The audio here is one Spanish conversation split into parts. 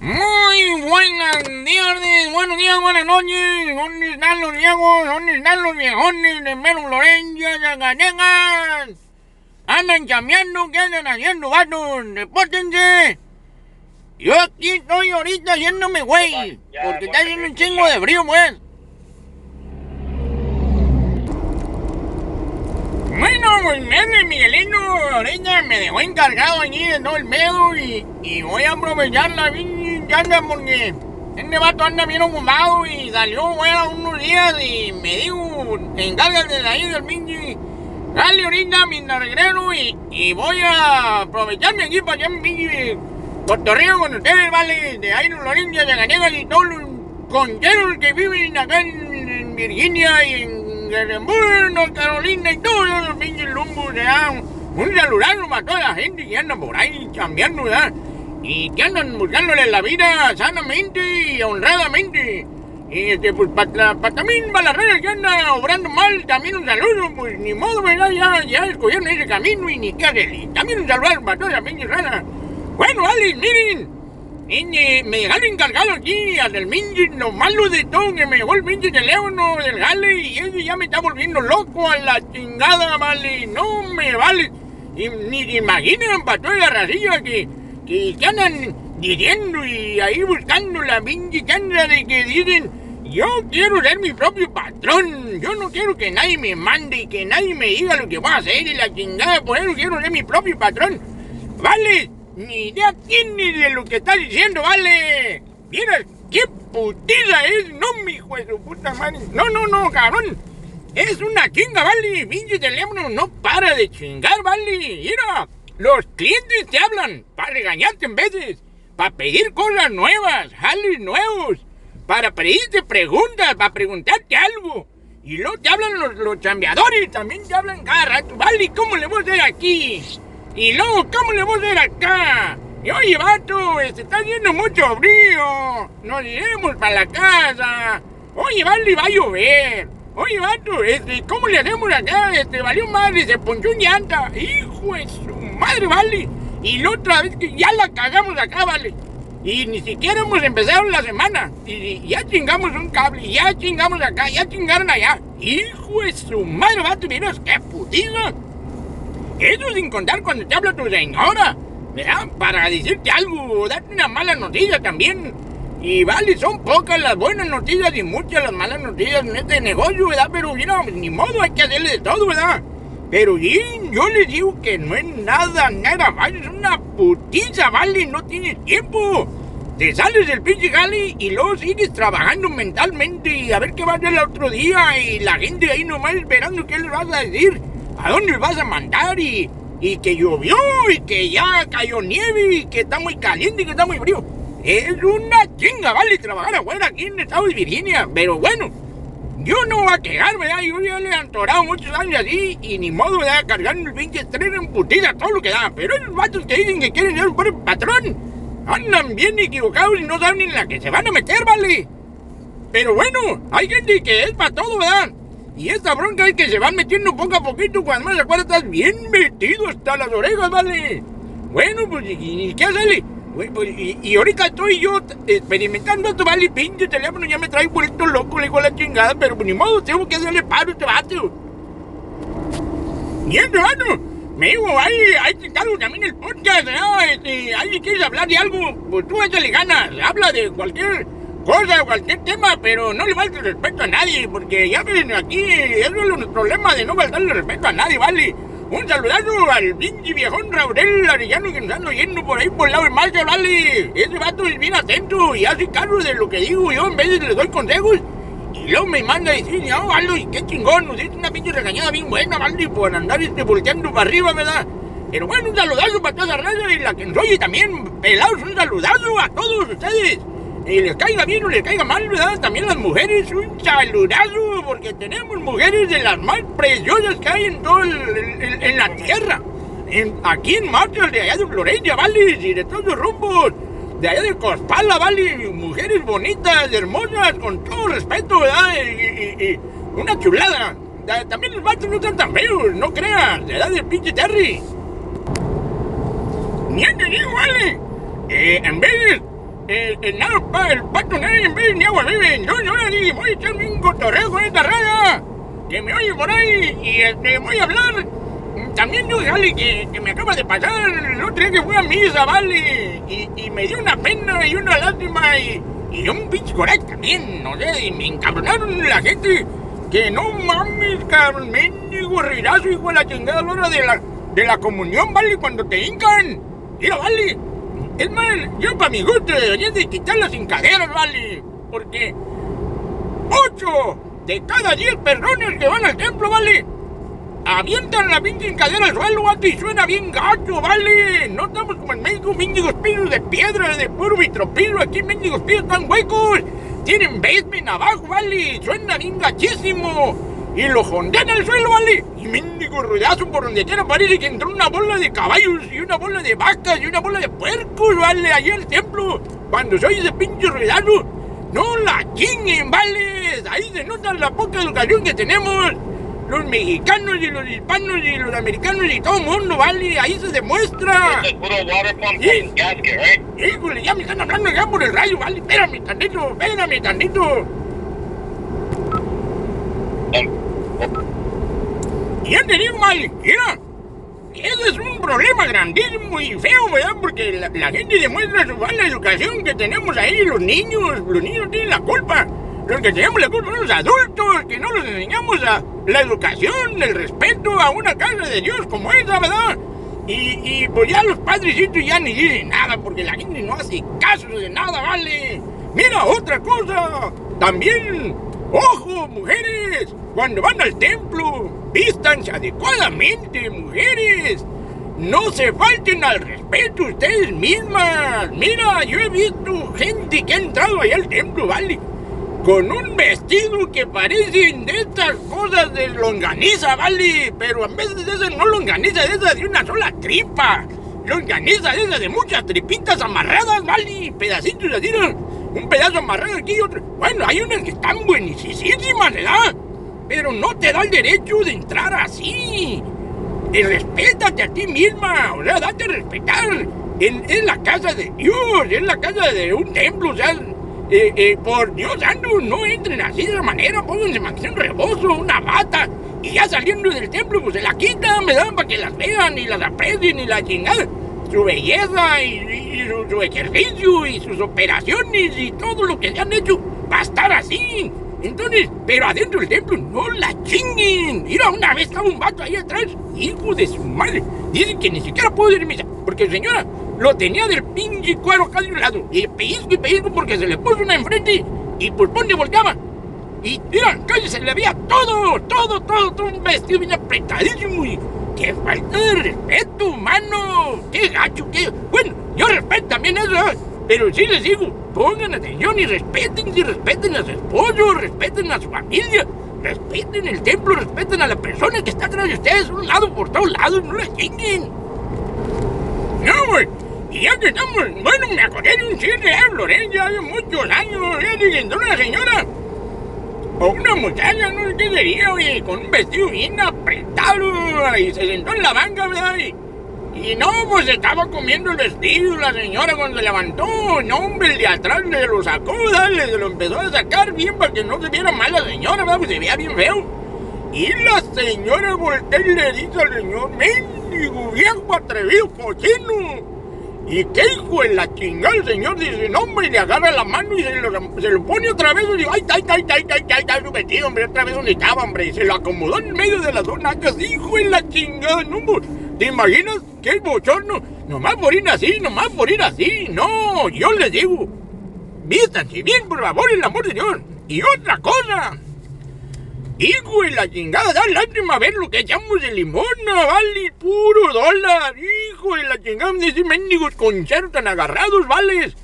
Muy buenas días, buenos días, buenas noches. ¿Dónde están los viejos? ¿Dónde están los viejones de Mero Lorenzo, Zacatecas? Andan cambiando, ¿qué andan haciendo, vatos? Depórtense. Yo aquí estoy ahorita haciéndome güey, porque está haciendo un chingo de frío, pues. Bueno, pues ese Miguelito ahorita me dejó encargado allí de todo el medio y, y voy a aprovechar la anda porque este vato anda bien ocupado y salió fuera unos días y me dijo, encárgate de ahí del pinche. Dale ahorita mi narguero y, y voy a aprovecharme aquí para allá mi pinche cotorreo con ustedes, vale, de ahí los Lorenzo, de Ganegas y todos los concheros que viven acá en, en Virginia y en North Carolina y todos los pinches lumbos, ¿verdad? Un saludo para toda la gente que anda por ahí cambiando, ¿verdad? Y que andan buscándole la vida sanamente y honradamente. Y este, pues para pa, también para las redes que andan obrando mal, también un saludo, pues ni modo, ¿verdad? Ya, ya escogieron ese camino y ni qué hacer. También un saludo para toda la pinche rana. Bueno, vale, miren. Me dejaron encargado aquí al del minji, lo malo de todo, que me dejó el minji teléfono del gale y eso ya me está volviendo loco a la chingada, vale. No me vale. Ni se imaginan para toda la racilla que, que, que andan diciendo y ahí buscando la minji canda de que dicen yo quiero ser mi propio patrón. Yo no quiero que nadie me mande y que nadie me diga lo que voy a hacer y la chingada. Por eso quiero ser mi propio patrón. Vale, ni idea tienes de lo que estás diciendo, vale. Mira, qué putiza es, no, mi hijo de su puta madre. No, no, no, cabrón. Es una chinga, vale. Pinche teléfono no para de chingar, vale. Mira, los clientes te hablan para regañarte en veces, para pedir cosas nuevas, jales nuevos, para pedirte preguntas, para preguntarte algo. Y luego te hablan los, los chambeadores, también te hablan cada rato. Vale, ¿cómo le voy a hacer aquí? Y luego, ¿cómo le voy a hacer acá? Y oye, vato, se está haciendo mucho frío. Nos iremos para la casa. Oye, vale, va a llover. Oye, vato, este, ¿cómo le hacemos acá? Este, valió madre, se ponchó un llanta. Hijo de su madre, vale. Y la otra vez que ya la cagamos acá, vale. Y ni siquiera hemos empezado la semana. Y, ya chingamos un cable, ya chingamos acá, ya chingaron allá. Hijo de su madre, vato, mira, qué putiza. Eso sin contar cuando te habla tu señora, ¿verdad? Para decirte algo, darte una mala noticia también. Y vale, son pocas las buenas noticias y muchas las malas noticias en este negocio, ¿verdad? Pero ni modo, hay que hacerle de todo, ¿verdad? Pero bien, yo les digo que no es nada, nada más, es una putiza, ¿vale? No tienes tiempo. Te sales del pinche jale y luego sigues trabajando mentalmente y a ver qué va a hacer el otro día y la gente ahí nomás esperando qué les vas a decir a dónde vas a mandar y, y que llovió y que ya cayó nieve y que está muy caliente y que está muy frío. Es una chinga, vale, trabajar afuera aquí en el estado de Virginia. Pero bueno, yo no voy a quejarme, ¿verdad? Yo ya le he antorado muchos años así y ni modo, ¿verdad? Cargando el pinche tren en putida, todo lo que da. Pero esos vatos que dicen que quieren ser buen patrón andan bien equivocados y no saben en la que se van a meter, ¿vale? Pero bueno, hay gente que es para todo, ¿verdad? Y esta bronca es que se van metiendo poco a poquito cuando más se acuerda estás bien metido hasta las orejas, ¿vale? Bueno, pues, ¿y, y qué hacerle? Pues, y, y, ahorita estoy yo experimentando esto, ¿vale? Pinche teléfono ya me trae vuelto loco, le digo la chingada, pero pues, ni modo, tengo que hacerle paro a este vato. Y este vato, me dijo, ahí, ahí te encargo también el podcast, ¿no? Este, ahí quieres hablar de algo, pues tú échale ganas, habla de cualquier cosa, cualquier tema, pero no le falte respeto a nadie, porque ya ven aquí, eso es el problema de no faltarle respeto a nadie, ¿vale? Un saludazo al pinche viejón Raurel Arellano que nos anda oyendo por ahí por el lado del mar, ¿vale? Ese vato es bien atento y hace caso de lo que digo yo, en vez de le doy consejos. Y luego me manda a decir, no, vale, qué chingón, nos hizo una pinche regañada bien buena, vale, por andar este volteando para arriba, ¿verdad? Pero bueno, un saludazo para toda la radio y la que nos oye también, pelados, un saludazo a todos ustedes y les caiga bien o les caiga mal, ¿verdad? También las mujeres, un saludazo, porque tenemos mujeres de las más preciosas que hay en todo el, en, en la tierra. En, aquí en Marshall, de allá de Florencia, ¿vale? Y de todos los rumbos. De allá de Cospala, ¿vale? Mujeres bonitas, hermosas, con todo respeto, ¿verdad? Y, y, y una chulada. También los vatos no están tan feos, no creas. De edad del pinche Terry. Ni te digo, ¿vale? Eh, en vez el, el, nado, pa- el pato nadie ni agua bebe. Yo, dije, voy a echarme un cotorreo con esta raya. Que me oye por ahí y este, voy a hablar. También yo, vale, que, que me acaba de pasar el otro día que a misa, vale. Y, y me dio una pena y una lástima y, y un pinche coraje también, no sé, y me encabronaron la gente. Que no mames, cabrón, mendigo rirazo, hijo de la chingada a la hora de la, de la comunión, vale, cuando te hincan. Mira, vale. Es más, yo para mi gusto debería de quitar las hincaderas, vale. Porque ocho de cada diez personas que van al templo, vale, avientan la pinche hincadera al suelo, vale, y suena bien gacho, vale. No estamos como en México, mendigos pisos de piedra, de puro vitropilo. Aquí mendigos pisos están huecos. Tienen basement abajo, vale. Suena bien gachísimo. Y lo jondean al suelo, vale. Y mendigo ruidazo por donde quiera parece que entró una bola de caballos y una bola de vacas y una bola de puercos, vale, allí al templo. Cuando se oye ese pinche ruidazo, no la chinguen, vale. Ahí se nota la poca educación que tenemos. Los mexicanos y los hispanos y los americanos y todo el mundo, vale. Ahí se demuestra. Sí. right? Híjole, ya me están hablando ya por el rayo, vale. Espérame tantito, espérame tantito. Digo, vale, mira. Ese es un problema grandísimo y feo, ¿verdad? Porque la, la gente demuestra su mala educación que tenemos ahí, los niños. Los niños tienen la culpa. Los que tenemos la culpa son los adultos, que no les enseñamos a la educación, el respeto a una casa de Dios como esa, ¿verdad? Y, y pues ya los padrecitos ya ni dicen nada porque la gente no hace caso de nada, ¿vale? Mira, otra cosa. También, ojo, mujeres, cuando van al templo, vístanse adecuadamente, mujeres. No se falten al respeto ustedes mismas. Mira, yo he visto gente que ha entrado allá al templo, ¿vale? Con un vestido que parecen de estas cosas de longaniza, ¿vale? Pero en vez de esas no longaniza, de esas de una sola tripa. Longaniza de esas de muchas tripitas amarradas, ¿vale? Pedacitos así, ¿no? Un pedazo amarrado aquí y otro. Bueno, hay unas que están buenísimas, ¿verdad? Pero no te da el derecho de entrar así. Y respétate a ti misma, o sea, date a respetar. Es la casa de Dios, es la casa de un templo, o sea, eh, eh, por Dios santo, no entren así de esa manera, pónganse mansión rebozo, una bata, y ya saliendo del templo, pues se la quitan, me dan para que las vean y las aprecien y la chingada. Su belleza y, su, ejercicio y sus operaciones y todo lo que se han hecho va a estar así. Entonces, pero adentro del templo no la chinguen. Mira, una vez estaba un vato ahí atrás, hijo de su madre. Dicen que ni siquiera pudo ir a misa, porque señora lo tenía del pinche cuero acá de un lado. Y pellizco y pellizco porque se le puso una enfrente y por donde volteaba. Y mira, casi se le veía todo, todo, todo, todo un vestido bien apretadísimo y qué falta de respeto, mano. Qué gacho, qué... Bueno, yo respeto también eso, ¿eh? pero sí les digo, pongan atención y respeten, y respeten a su esposo, respeten a su familia, respeten el templo, respeten a la persona que está atrás de ustedes, un lado por todos lados, no la chinguen. No, güey. Y ya que estamos, bueno, me acordé de un de Florencia hace muchos años, ya diciendo una señora, o una muchacha, no sé qué sería, oye, con un vestido bien apretado, y se sentó en la banca, ¿verdad? Y, no, pues estaba comiendo el vestido la señora cuando se levantó, no, hombre, el de atrás le lo sacó, ¿verdad? Le lo empezó a sacar bien para que no se viera mal la señora, ¿verdad? Pues se veía bien feo. Y la señora voltea y le dice al señor, mendigo viejo atrevido, cochino. ¿Y qué hijo de la chingada? El señor dice, no, hombre, y le agarra la mano y se lo, se lo pone otra vez. Y dice, ay, ay, ay, ay, ay, ay, ay, su vestido, hombre, otra vez donde estaba, hombre. Y se lo acomodó en medio de las dos nalgas, hijo de la chingada, no. ¿Te imaginas qué bochorno? Nomás por ir así, nomás por ir así. No, yo les digo, vístanse bien, por favor, el amor de Dios. Y otra cosa, Hijo de la chingada, da lástima ver lo que echamos de limón, no vale, puro dólar. Hijo de la chingada, de esos mendigos concheros tan agarrados, vales.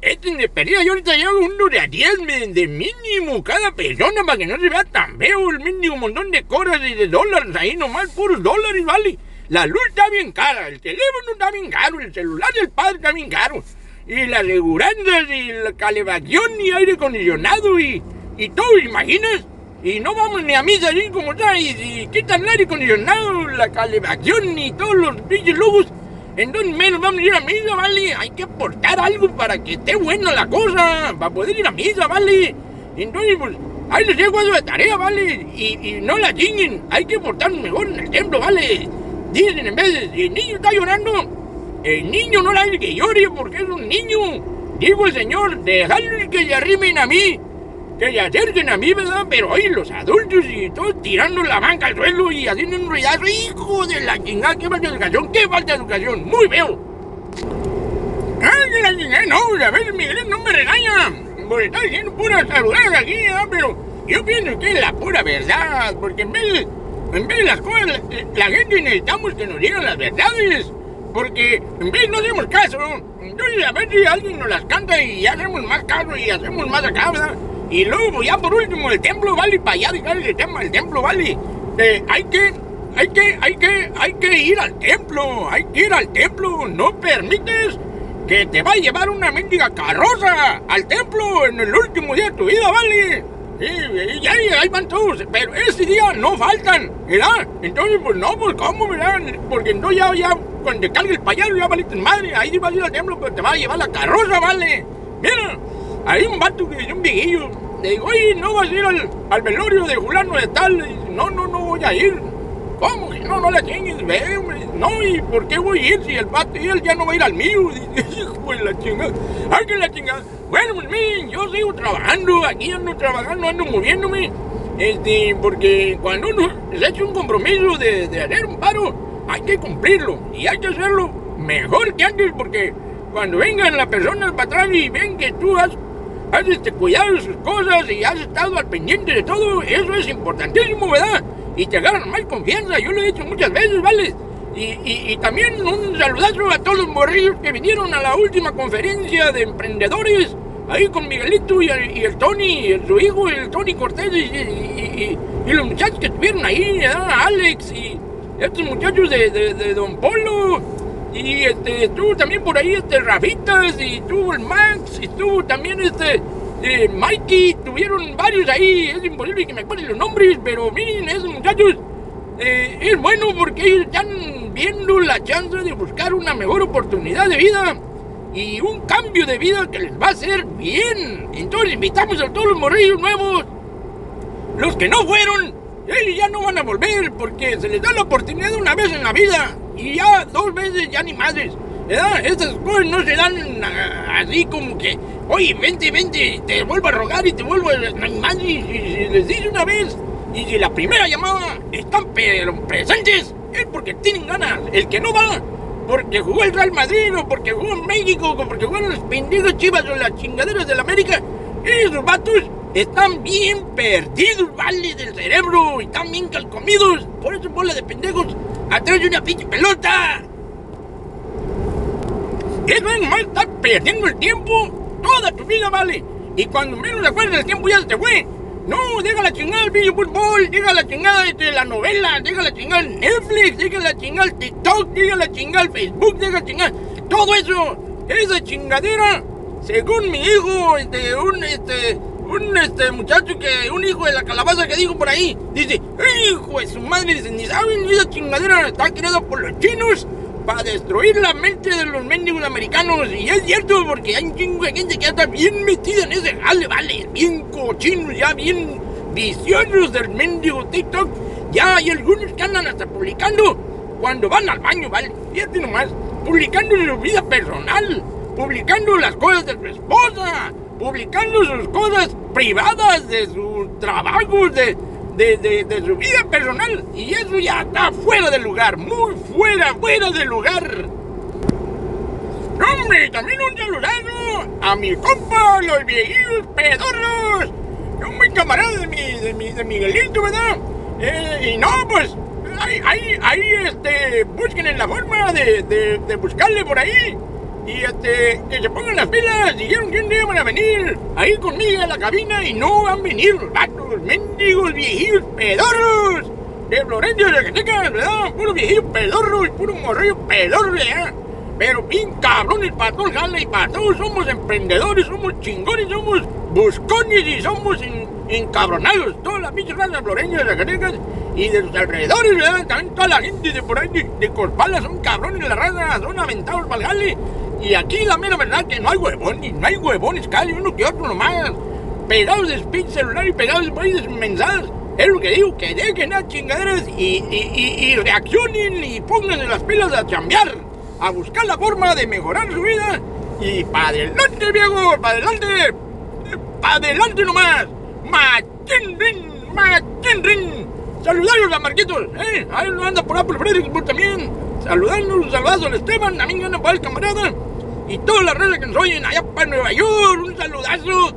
Este de perdida, yo ahorita llevo uno de a 10 me- de mínimo cada persona para que no se vea tan feo el mendigo montón de coras y de dólares ahí, nomás puros dólares, vale. La luz está bien cara, el teléfono está bien caro, el celular del padre está bien caro. Y las aseguranzas y la calefacción y aire acondicionado y, y todo, ¿imaginas? Y no vamos ni a misa así como está, y, y quitan el aire acondicionado, la calefacción y todos los pinches lujos. Entonces menos vamos a ir a misa, ¿vale? Hay que aportar algo para que esté buena la cosa, para poder ir a misa, ¿vale? Entonces, pues, ahí les dejo eso de tarea, ¿vale? Y, y no la chinguen, hay que portarnos mejor en el templo, ¿vale? Dicen en vez de, el niño está llorando, el niño no la hace que llore porque es un niño. Digo el Señor, dejadle que se arrimen a mí, que se acerquen a mí, ¿verdad? Pero hoy los adultos y todos tirando la banca al suelo y haciendo un ruidazo, hijo de la chingada, qué falta de educación, qué falta de educación, muy feo. Ay, que la chingada, no, a ver, Miguel no me regaña, por estar diciendo puras saludadas aquí, ¿verdad? Pero yo pienso que es la pura verdad, porque en vez de, en vez de las cosas, la, gente necesitamos que nos digan las verdades, porque en vez no hacemos caso, entonces a ver si alguien nos las canta y hacemos más caso y hacemos más acá. Y luego ya por último el templo vale para allá dejar el tema, el templo vale. Eh, hay que, hay que, hay que, hay que ir al templo, hay que ir al templo, no permites que te va a llevar una mendiga carroza al templo en el último día de tu vida, ¿vale? Y ahí, ahí van todos, pero ese día no faltan, ¿verdad? Entonces, pues no, pues ¿cómo, verdad? Porque no, ya, ya, cuando te cargue el payaso, ya valiste madre, ahí vas a ir al templo, pero te va a llevar la carroza, ¿vale? Mira, hay un vato que es un viejillo, le digo, oye, ¿no vas a ir al, al velorio de fulano de tal? Dice, no, no, no voy a ir. ¿Cómo? No, no la chingues, ve, hombre. No, ¿y por qué voy a ir si el vato y él ya no va a ir al mío? Dice, hijo de la chingada. Ay, que la chingada. Bueno, pues miren, yo sigo trabajando, aquí ando trabajando, ando moviéndome. Este, porque cuando uno se echa un compromiso de, de hacer un paro, hay que cumplirlo. Y hay que hacerlo mejor que antes, porque cuando vengan las personas para atrás y ven que tú has, has este, cuidado sus cosas y has estado al pendiente de todo, eso es importantísimo, ¿verdad? Y te agarran más confianza, yo lo he dicho muchas veces, ¿vale? Y, y, también un saludazo a todos los morrillos que vinieron a la última conferencia de emprendedores, ahí con Miguelito y el, el Tony, y su hijo, el Tony Cortés, y, los muchachos que estuvieron ahí, ¿verdad? Alex y estos muchachos de- de Don Polo, y este, estuvo también por ahí este Rafitas, y estuvo el Max, y estuvo también este eh, Mikey, tuvieron varios ahí, es imposible que me acuerde los nombres, pero miren, esos muchachos, eh, es bueno porque ellos están viendo la chance de buscar una mejor oportunidad de vida y un cambio de vida que les va a hacer bien. Entonces invitamos a todos los morrillos nuevos, los que no fueron, ellos ya no van a volver porque se les da la oportunidad una vez en la vida y ya dos veces ya ni madres. ¿verdad? Estas cosas no se dan así como que, oye, vente, vente, te vuelvo a rogar y te vuelvo a... Más, y, y les dice una vez, y si la primera llamada están presentes, es porque tienen ganas. El que no va, porque jugó el Real Madrid, o porque jugó en México, o porque jugaron los pendejos chivas o las chingaderas del América, esos vatos están bien perdidos, vale, del cerebro, están bien calcomidos. Por eso bola de pendejos atrás de una pinche pelota. Es nomás estar perdiendo el tiempo toda tu vida, vale. Y cuando menos te acuerdas el tiempo ya se te fue. No, deja la chingada el video fútbol, deja la chingada este, la novela, deja la chingada el Netflix, deja la chingada el TikTok, deja la chingada el Facebook, deja la chingada todo eso, esa chingadera, según mi hijo, este, un este, un este muchacho que, un hijo de la calabaza que dijo por ahí, dice, hijo de su madre, dice, ni saben, esa chingadera está creada por los chinos para destruir la mente de los mendigos americanos. Y es cierto, porque hay un chingo de gente que ya está bien metida en ese jale, vale, bien cochinos, ya bien viciosos del mendigo TikTok. Ya hay algunos que andan hasta publicando cuando van al baño, vale, fíjate nomás, publicando su vida personal, publicando las cosas de su esposa, publicando sus cosas privadas de sus trabajos, de, de, de, de su vida personal. Y eso ya está fuera de lugar, muy fuera, fuera de lugar. Hombre, también un saludazo a mi compa, los viejitos pedorros. Un buen camarada de mi, de mi, de Miguelito, ¿verdad? Eh, y no, pues, ahí, ahí, ahí, este, busquen en la forma de, de buscarle por ahí. Y este, que se pongan las pilas, dijeron que un día van a venir ahí conmigo a la cabina y no van a venir los vatos, mendigos, viejitos, pedorros. De Florencio de Zacatecas, ¿verdad? Puro viejillo pedorro y puro morrillo pedorro, ¿verdad? pero bien cabrones para todo el jale y para todos somos emprendedores, somos chingones, somos buscones y somos en- encabronados. Todas las pinches razas floreñas, zacatecas y de los alrededores, ¿verdad? También toda la gente de por ahí de, de Corpala son cabrones la raza, son aventados para el jale. Y aquí la mera verdad que no hay huevones, no hay huevones, casi uno que otro nomás. Pegados de speed celular y pegados ahí de mensajes. Es lo que digo, que dejen las chingaderas y, y, y, y reaccionen y pónganse las pilas a chambear, a buscar la forma de mejorar su vida. Y para adelante, viejo, para adelante, para adelante nomás. Machín, rin, machín, rin. Saludarlos a Marquitos, ¿eh? A él anda por Apple Fredericksburg también. Saludarnos, un saludazo al Esteban, a mí anda por el camarada. Y todas las redes que nos oyen allá para Nueva York, un saludazo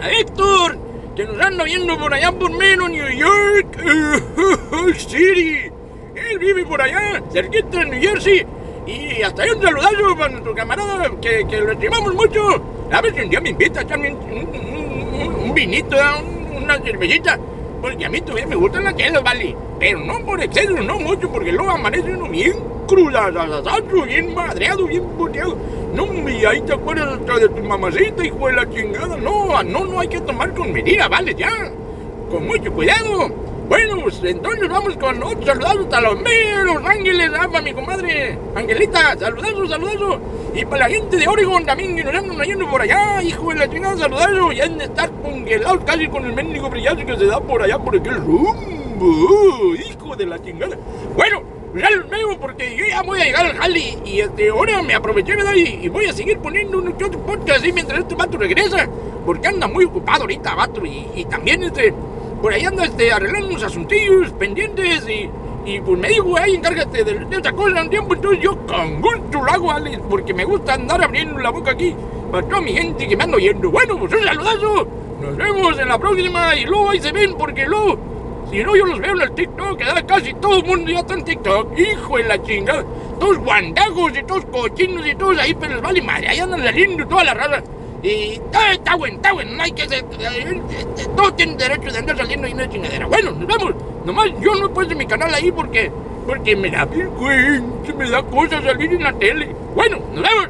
a Héctor, que nos anda viendo por allá por menos New York City. Él vive por allá, cerquita de New Jersey. Y hasta ahí un saludazo para nuestro camarada, que, que lo estimamos mucho. A ver si un día me invita a echarme un, vinito, un- una cervecita. Porque a mí todavía me gustan las chelas, vale. Pero no por exceso, no mucho, porque luego amanece uno bien crudazazazo, bien madreado, bien puteado. No, y ahí te acuerdas hasta de tu mamacita, hijo de la chingada. No, no, no hay que tomar con medida, vale, ya. Con mucho cuidado. Bueno, pues entonces vamos con otro saludazo hasta los meros ángeles, ah, para mi comadre Angelita, saludazo, saludazo. Y para la gente de Oregon también que nos andan yendo por allá, hijo de la chingada, saludazo. Y han de estar congelados casi con el mendigo brillazo que se da por allá por aquel rumbo, hijo de la chingada. Bueno, porque yo ya voy a llegar al jali y este, ahora me aproveché, ¿verdad? Y, y voy a seguir poniendo uno que otro así mientras este vato regresa, porque anda muy ocupado ahorita, vato, y, también este, por ahí anda este, arreglando unos asuntillos pendientes y, y pues me dijo, ahí encárgate de, de esta cosa un tiempo, entonces yo con gusto lo hago, Alex, porque me gusta andar abriendo la boca aquí para toda mi gente que me anda oyendo. Bueno, pues un saludazo, nos vemos en la próxima y luego ahí se ven porque luego... Si no, yo los veo en el TikTok, que casi todo el mundo ya está en TikTok. Hijo de la chingada. Todos guandajos y todos cochinos y todos ahí, pero les vale madre. Ahí andan saliendo toda la raza. Y está, bueno, está bueno. No hay que eh, eh, Todos tienen derecho de andar saliendo ahí en una chingadera. Bueno, nos vemos. Nomás yo no puesto mi canal ahí porque. Porque me da vergüenza, me da cosa salir en la tele. Bueno, nos vemos.